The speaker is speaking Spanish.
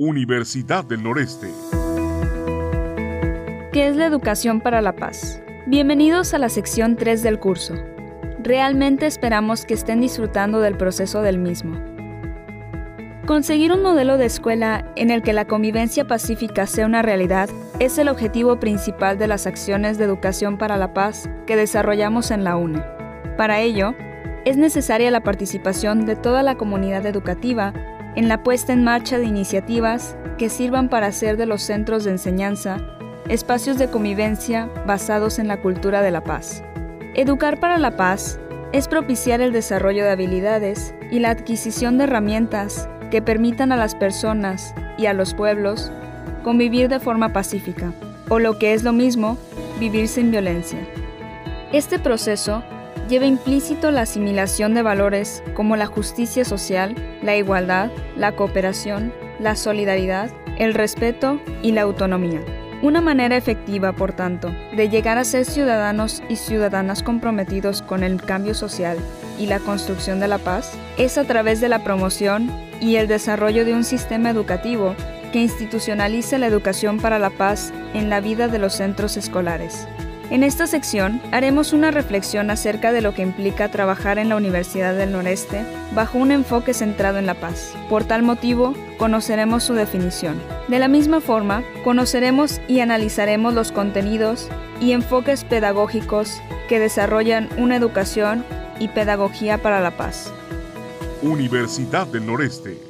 Universidad del Noreste. ¿Qué es la educación para la paz? Bienvenidos a la sección 3 del curso. Realmente esperamos que estén disfrutando del proceso del mismo. Conseguir un modelo de escuela en el que la convivencia pacífica sea una realidad es el objetivo principal de las acciones de educación para la paz que desarrollamos en la UNE. Para ello, es necesaria la participación de toda la comunidad educativa en la puesta en marcha de iniciativas que sirvan para hacer de los centros de enseñanza espacios de convivencia basados en la cultura de la paz. Educar para la paz es propiciar el desarrollo de habilidades y la adquisición de herramientas que permitan a las personas y a los pueblos convivir de forma pacífica, o lo que es lo mismo, vivir sin violencia. Este proceso lleva implícito la asimilación de valores como la justicia social, la igualdad, la cooperación, la solidaridad, el respeto y la autonomía. Una manera efectiva, por tanto, de llegar a ser ciudadanos y ciudadanas comprometidos con el cambio social y la construcción de la paz es a través de la promoción y el desarrollo de un sistema educativo que institucionalice la educación para la paz en la vida de los centros escolares. En esta sección haremos una reflexión acerca de lo que implica trabajar en la Universidad del Noreste bajo un enfoque centrado en la paz. Por tal motivo, conoceremos su definición. De la misma forma, conoceremos y analizaremos los contenidos y enfoques pedagógicos que desarrollan una educación y pedagogía para la paz. Universidad del Noreste